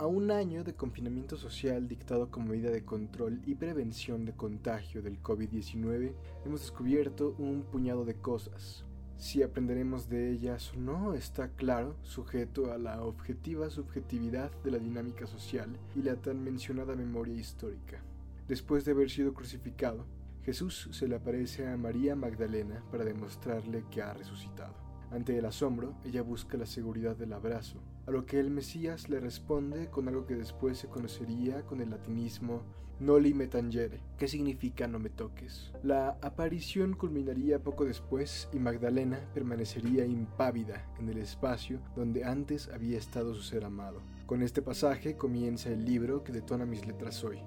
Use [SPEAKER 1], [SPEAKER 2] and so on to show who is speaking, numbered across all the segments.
[SPEAKER 1] A un año de confinamiento social dictado como medida de control y prevención de contagio del COVID-19, hemos descubierto un puñado de cosas. Si aprenderemos de ellas o no está claro, sujeto a la objetiva subjetividad de la dinámica social y la tan mencionada memoria histórica. Después de haber sido crucificado, Jesús se le aparece a María Magdalena para demostrarle que ha resucitado. Ante el asombro, ella busca la seguridad del abrazo, a lo que el Mesías le responde con algo que después se conocería con el latinismo Noli me tangere, que significa no me toques. La aparición culminaría poco después y Magdalena permanecería impávida en el espacio donde antes había estado su ser amado. Con este pasaje comienza el libro que detona mis letras hoy,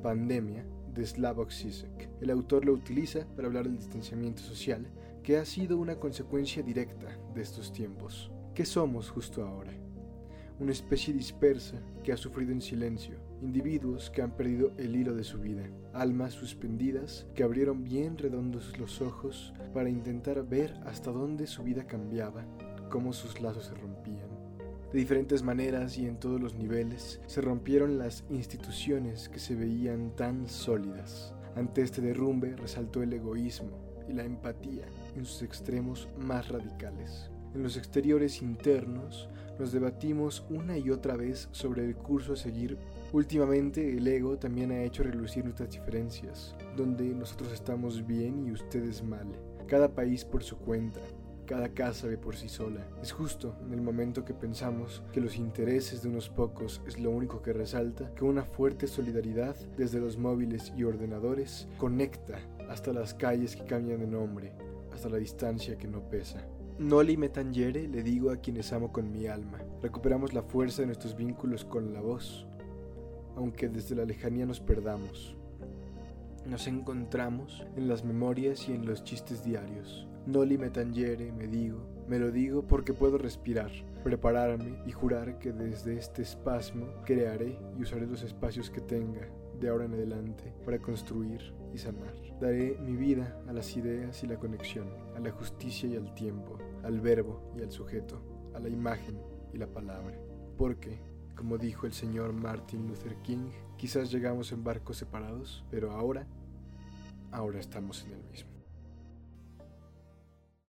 [SPEAKER 1] Pandemia, de Slavoj Zizek. El autor lo utiliza para hablar del distanciamiento social, que ha sido una consecuencia directa de estos tiempos. ¿Qué somos justo ahora? Una especie dispersa que ha sufrido en silencio, individuos que han perdido el hilo de su vida, almas suspendidas que abrieron bien redondos los ojos para intentar ver hasta dónde su vida cambiaba, cómo sus lazos se rompían. De diferentes maneras y en todos los niveles se rompieron las instituciones que se veían tan sólidas. Ante este derrumbe resaltó el egoísmo y la empatía en sus extremos más radicales. En los exteriores internos nos debatimos una y otra vez sobre el curso a seguir. Últimamente el ego también ha hecho relucir nuestras diferencias, donde nosotros estamos bien y ustedes mal, cada país por su cuenta, cada casa ve por sí sola. Es justo en el momento que pensamos que los intereses de unos pocos es lo único que resalta, que una fuerte solidaridad desde los móviles y ordenadores conecta hasta las calles que cambian de nombre, hasta la distancia que no pesa. Noli me tangere le digo a quienes amo con mi alma. Recuperamos la fuerza de nuestros vínculos con la voz, aunque desde la lejanía nos perdamos. Nos encontramos en las memorias y en los chistes diarios. Noli me tangere, me digo, me lo digo porque puedo respirar, prepararme y jurar que desde este espasmo crearé y usaré los espacios que tenga de ahora en adelante para construir y sanar. Daré mi vida a las ideas y la conexión, a la justicia y al tiempo, al verbo y al sujeto, a la imagen y la palabra. Porque, como dijo el señor Martin Luther King, quizás llegamos en barcos separados, pero ahora, ahora estamos en el mismo.